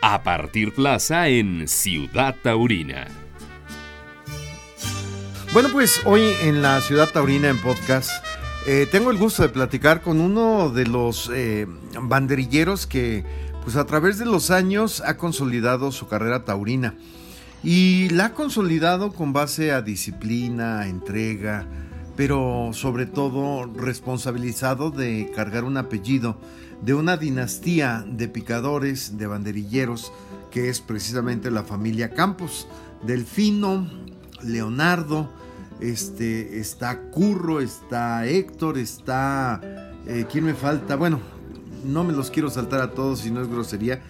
a partir plaza en Ciudad Taurina. Bueno, pues hoy en la Ciudad Taurina en podcast eh, tengo el gusto de platicar con uno de los eh, banderilleros que pues a través de los años ha consolidado su carrera taurina y la ha consolidado con base a disciplina, entrega, pero sobre todo responsabilizado de cargar un apellido de una dinastía de picadores, de banderilleros, que es precisamente la familia Campos, Delfino, Leonardo, este, está Curro, está Héctor, está... Eh, ¿Quién me falta? Bueno, no me los quiero saltar a todos si no es grosería.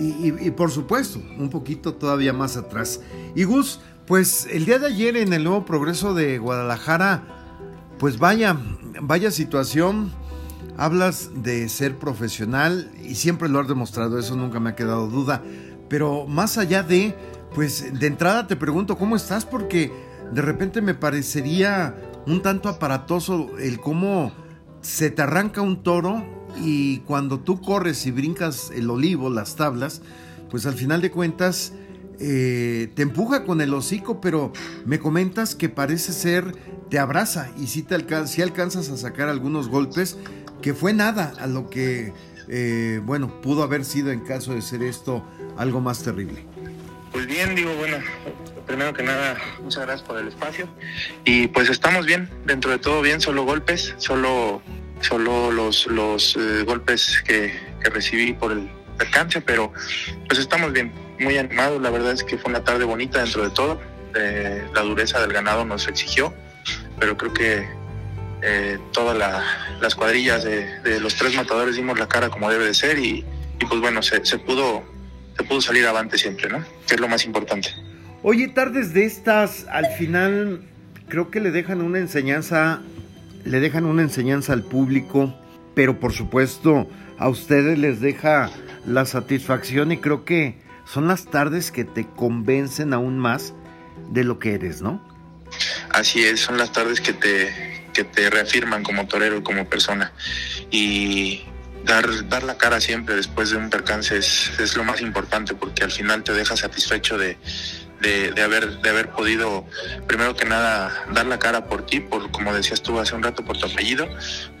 Y, por supuesto, un poquito todavía más atrás. Y Gus, pues el día de ayer en el nuevo progreso de Guadalajara, pues vaya, vaya situación. Hablas de ser profesional y siempre lo has demostrado, eso nunca me ha quedado duda. Pero más allá de, pues de entrada te pregunto, ¿cómo estás? Porque de repente me parecería un tanto aparatoso el cómo se te arranca un toro y cuando tú corres y brincas el olivo, las tablas, pues al final de cuentas eh, te empuja con el hocico, pero me comentas que parece ser, te abraza y si, te si alcanzas a sacar algunos golpes, que fue nada a lo que, eh, bueno, pudo haber sido en caso de ser esto algo más terrible. Pues bien, digo, bueno, primero que nada, muchas gracias por el espacio. Y pues estamos bien, dentro de todo bien, solo golpes, solo, solo los, los eh, golpes que, recibí por el percance, pero pues estamos bien, muy animados. La verdad es que fue una tarde bonita dentro de todo. Eh, la dureza del ganado nos exigió, pero creo que eh, todas las cuadrillas de, los tres matadores dimos la cara como debe de ser y, pues bueno, se, se pudo se pudo salir avante siempre, ¿no? Que es lo más importante. Oye, tardes de estas, al final creo que le dejan una enseñanza, le dejan una enseñanza al público, pero por supuesto a ustedes les deja la satisfacción y creo que son las tardes que te convencen aún más de lo que eres, ¿no? Así es, son las tardes que te, que te reafirman como torero y como persona. Y dar, dar la cara siempre después de un percance es, es lo más importante porque al final te deja satisfecho de, de, haber, de haber podido, primero que nada, dar la cara por ti, por como decías tú hace un rato, por tu apellido,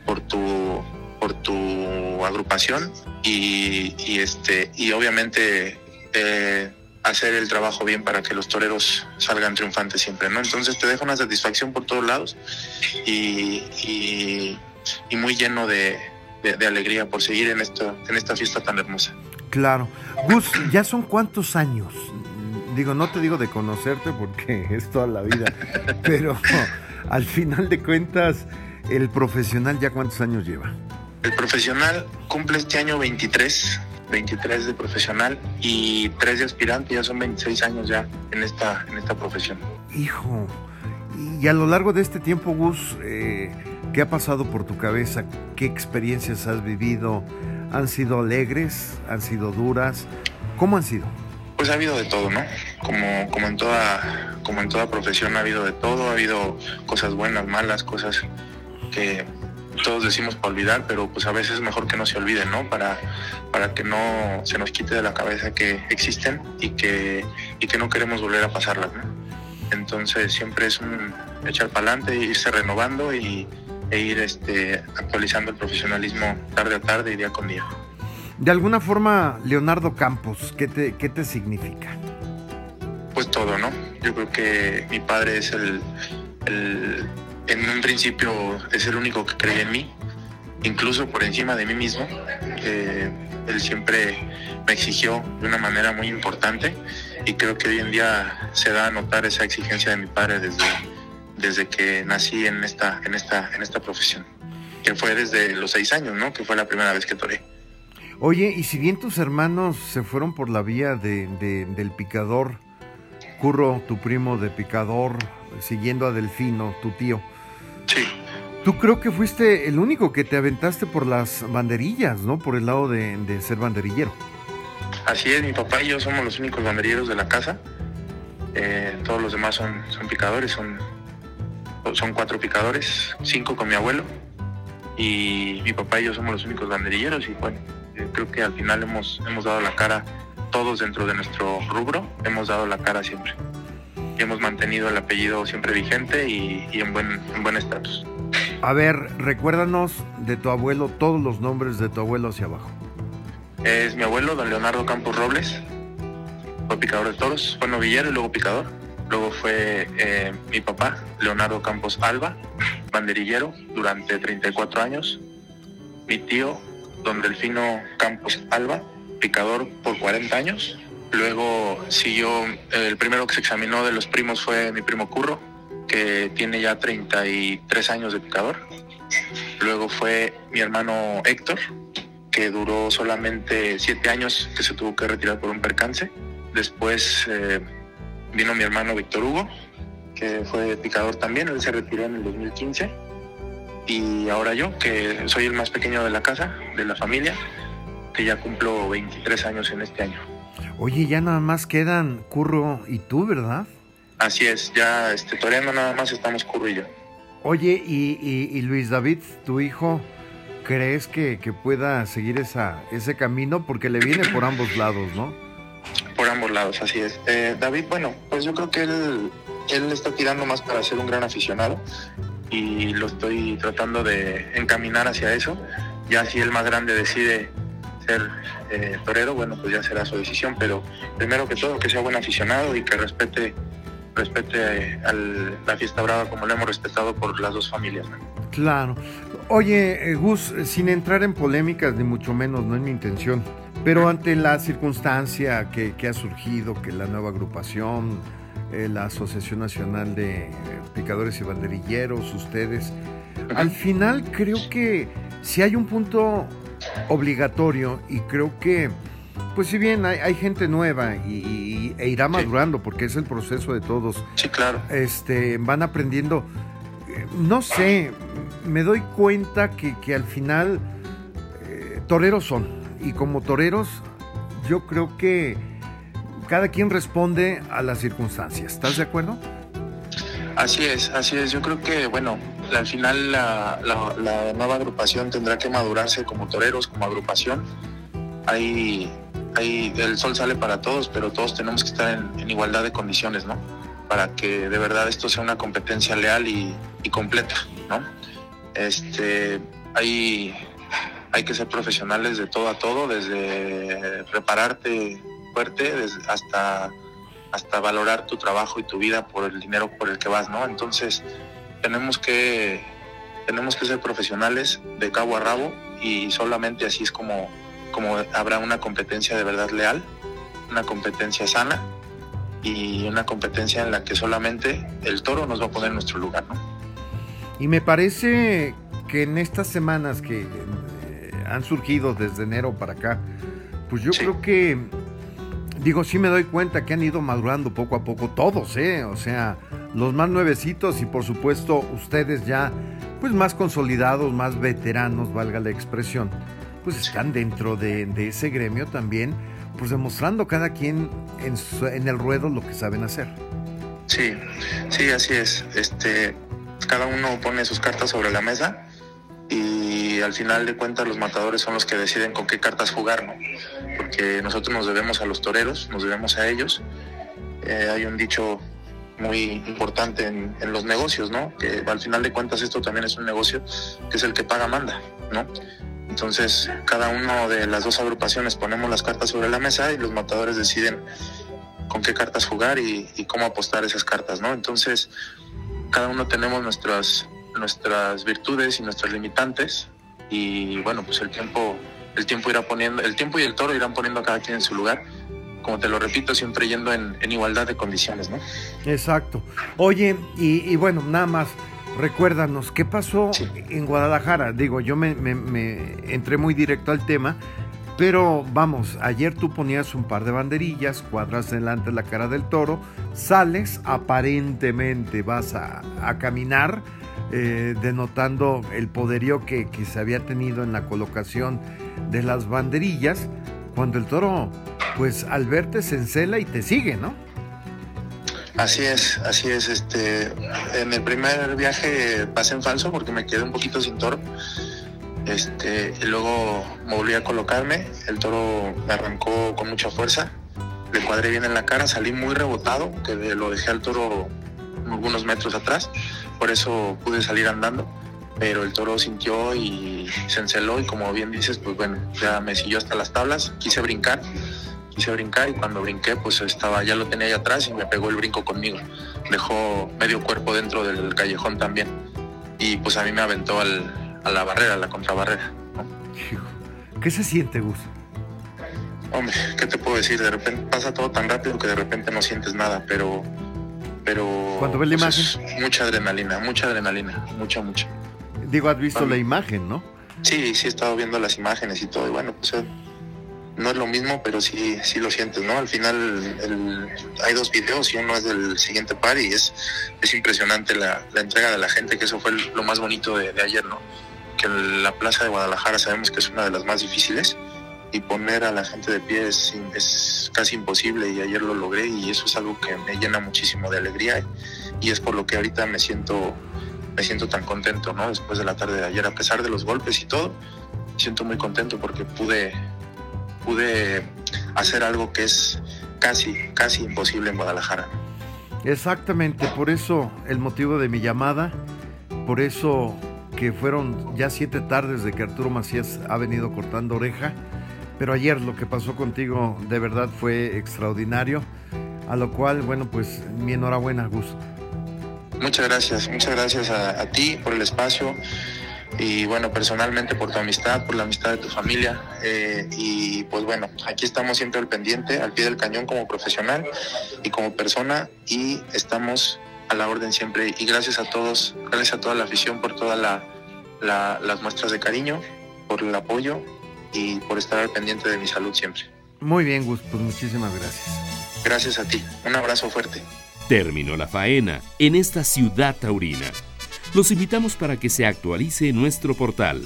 por tu, por tu agrupación y, este, y obviamente eh, hacer el trabajo bien para que los toreros salgan triunfantes siempre, ¿no? Entonces te deja una satisfacción por todos lados y, y, muy lleno de, de, alegría por seguir en, esto, en esta fiesta tan hermosa. Claro. Gus, ¿ya son cuántos años digo, no te digo de conocerte porque es toda la vida, pero al final de cuentas, el profesional ya cuántos años lleva? El profesional cumple este año 23, 23 de profesional y 3 de aspirante, ya son 26 años ya en esta, en esta profesión. Hijo, y a lo largo de este tiempo, Gus, eh, ¿qué ha pasado por tu cabeza? ¿Qué experiencias has vivido? ¿Han sido alegres? ¿Han sido duras? ¿Cómo han sido? Pues ha habido de todo, ¿no? Como, como, en toda, como en toda profesión ha habido de todo, ha habido cosas buenas, malas, cosas que todos decimos para olvidar, pero pues a veces es mejor que no se olviden, ¿no? Para, para que no se nos quite de la cabeza que existen y que, y que no queremos volver a pasarlas, ¿no? Entonces siempre es un echar para adelante, irse renovando y, e ir este, actualizando el profesionalismo tarde a tarde y día con día. De alguna forma, Leonardo Campos, ¿qué te, qué te significa? Pues todo, ¿no? Yo creo que mi padre es el, en un principio es el único que cree en mí, incluso por encima de mí mismo. él siempre me exigió de una manera muy importante y creo que hoy en día se da a notar esa exigencia de mi padre desde, desde que nací en esta, en esta, en esta profesión, que fue desde los seis años, ¿no? Que fue la primera vez que toré. Oye, y si bien tus hermanos se fueron por la vía de, del picador, Curro, tu primo de picador, siguiendo a Delfino, tu tío. Sí. Tú creo que fuiste el único que te aventaste por las banderillas, ¿no? Por el lado de, ser banderillero. Así es, mi papá y yo somos los únicos banderilleros de la casa. Eh, todos los demás son, son picadores, son, son cuatro picadores, cinco con mi abuelo. Y mi papá y yo somos los únicos banderilleros y bueno, creo que al final hemos, hemos dado la cara todos dentro de nuestro rubro hemos dado la cara siempre. Y hemos mantenido el apellido siempre vigente y, en buen en buen estatus. A ver, recuérdanos de tu abuelo, todos los nombres de tu abuelo hacia abajo. Es mi abuelo, don Leonardo Campos Robles, fue picador de toros, fue novillero y luego picador. Luego fue eh, mi papá, Leonardo Campos Alba, banderillero durante 34 años. Mi tío, don Delfino Campos Alba, picador por 40 años. Luego siguió, el primero que se examinó de los primos fue mi primo Curro, que tiene ya 33 años de picador. Luego fue mi hermano Héctor, que duró solamente 7 años, que se tuvo que retirar por un percance. Después eh, vino mi hermano Víctor Hugo, que fue picador también, él se retiró en el 2015. Y ahora yo, que soy el más pequeño de la casa, de la familia, que ya cumplo 23 años en este año. Oye, ya nada más quedan Curro y tú, ¿verdad? Así es, ya este, todavía nada más estamos Curro y yo. Oye, y, Luis David, tu hijo, ¿crees que, que, pueda seguir esa, ese camino? Porque le viene por ambos lados, ¿no? Por ambos lados, así es. Eh, David, bueno, pues yo creo que él, él está tirando más para ser un gran aficionado y lo estoy tratando de encaminar hacia eso. Ya si el más grande decide ser eh, torero, bueno, pues ya será su decisión, pero primero que todo que sea buen aficionado y que respete respete a la fiesta brava como lo hemos respetado por las dos familias. Claro. Oye, eh, Gus, sin entrar en polémicas, ni mucho menos, no es mi intención, pero ante la circunstancia que, ha surgido, que la nueva agrupación, eh, la Asociación Nacional de Picadores y Banderilleros, ustedes, al final creo que si hay un punto obligatorio y creo que, pues si bien hay, gente nueva y, e irá madurando porque es el proceso de todos. Sí, claro. Este, van aprendiendo, eh, no sé, me doy cuenta que, que al final eh, toreros son y como toreros yo creo que cada quien responde a las circunstancias. ¿Estás de acuerdo? Así es, así es. Yo creo que, bueno, al final la, nueva agrupación tendrá que madurarse como toreros, como agrupación. Hay, hay, el sol sale para todos, pero todos tenemos que estar en, igualdad de condiciones, ¿no? Para que de verdad esto sea una competencia leal y, completa, ¿no? Este, hay, hay que ser profesionales de todo a todo, desde prepararte fuerte hasta hasta valorar tu trabajo y tu vida por el dinero por el que vas, ¿no? Entonces, tenemos que tenemos que ser profesionales de cabo a rabo y solamente así es como, como habrá una competencia de verdad leal, una competencia sana y una competencia en la que solamente el toro nos va a poner en nuestro lugar, ¿no? Y me parece que en estas semanas que eh, han surgido desde enero para acá, pues yo creo que digo, sí me doy cuenta que han ido madurando poco a poco todos, ¿eh? O sea, los más nuevecitos y por supuesto ustedes ya, pues más consolidados, más veteranos, valga la expresión, pues están dentro de, ese gremio también, pues demostrando cada quien en, en el ruedo lo que saben hacer. Sí, sí, así es. Este, cada uno pone sus cartas sobre la mesa y al final de cuentas los matadores son los que deciden con qué cartas jugar, ¿no? Porque nosotros nos debemos a los toreros, nos debemos a ellos. Eh, hay un dicho muy importante en, los negocios, ¿no? Que al final de cuentas esto también es un negocio que es el que paga manda, ¿no? Entonces cada uno de las dos agrupaciones ponemos las cartas sobre la mesa y los matadores deciden con qué cartas jugar y, y cómo apostar esas cartas, ¿no? Entonces cada uno tenemos nuestras nuestras virtudes y nuestros limitantes y bueno, pues el tiempo el tiempo irá poniendo el tiempo y el toro irán poniendo a cada quien en su lugar. Como te lo repito, siempre yendo en, igualdad de condiciones, ¿no? Exacto. Oye, y, bueno, nada más, recuérdanos, ¿qué pasó en Guadalajara? Digo, yo me, me entré muy directo al tema, pero vamos, ayer tú ponías un par de banderillas, cuadras delante de la cara del toro, sales, aparentemente vas a, a caminar eh, denotando el poderío que, se había tenido en la colocación de las banderillas, cuando el toro, pues al verte se encela y te sigue, ¿no? Así es, así es. Este, en el primer viaje pasé en falso porque me quedé un poquito sin toro. Este, y luego me volví a colocarme. El toro me arrancó con mucha fuerza le cuadré bien en la cara, salí muy rebotado, que lo dejé al toro algunos metros atrás, por eso pude salir andando, pero el toro sintió y se enceló y como bien dices, pues bueno, ya me siguió hasta las tablas, quise brincar, quise brincar y cuando brinqué pues estaba, ya lo tenía ahí atrás y me pegó el brinco conmigo, dejó medio cuerpo dentro del callejón también y pues a mí me aventó al, a la barrera, a la contrabarrera. ¿Qué se siente, Gus? Hombre, ¿qué te puedo decir? De repente pasa todo tan rápido que de repente no sientes nada, pero pero cuando ves la pues, imagen mucha adrenalina, mucha adrenalina, mucha mucha. Digo, has visto la imagen, ¿no? Sí, sí he estado viendo las imágenes y todo y bueno, pues no es lo mismo, pero sí sí lo sientes, ¿no? Al final hay dos videos y uno es del siguiente par y es es impresionante la, entrega de la gente, que eso fue lo más bonito de, ayer, ¿no? Que la plaza de Guadalajara sabemos que es una de las más difíciles y poner a la gente de pie es, es, casi imposible y ayer lo logré y eso es algo que me llena muchísimo de alegría y es por lo que ahorita me siento me siento tan contento no después de la tarde de ayer a pesar de los golpes y todo me siento muy contento porque pude pude hacer algo que es casi casi imposible en Guadalajara exactamente por eso el motivo de mi llamada por eso que fueron ya siete tardes de que Arturo Macías ha venido cortando oreja pero ayer lo que pasó contigo de verdad fue extraordinario, a lo cual, bueno, pues mi enhorabuena, Gus. Muchas gracias, muchas gracias a, ti por el espacio y bueno, personalmente por tu amistad, por la amistad de tu familia. Eh, y pues bueno, aquí estamos siempre al pendiente, al pie del cañón como profesional y como persona y estamos a la orden siempre. Y gracias a todos, gracias a toda la afición por todas las muestras de cariño, por el apoyo y por estar al pendiente de mi salud siempre. Muy bien, Gus, pues muchísimas gracias. Gracias a ti. Un abrazo fuerte. Terminó la faena en esta ciudad taurina. Los invitamos para que se actualice nuestro portal.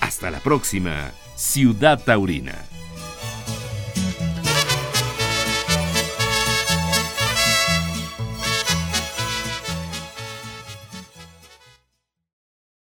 Hasta la próxima, Ciudad Taurina.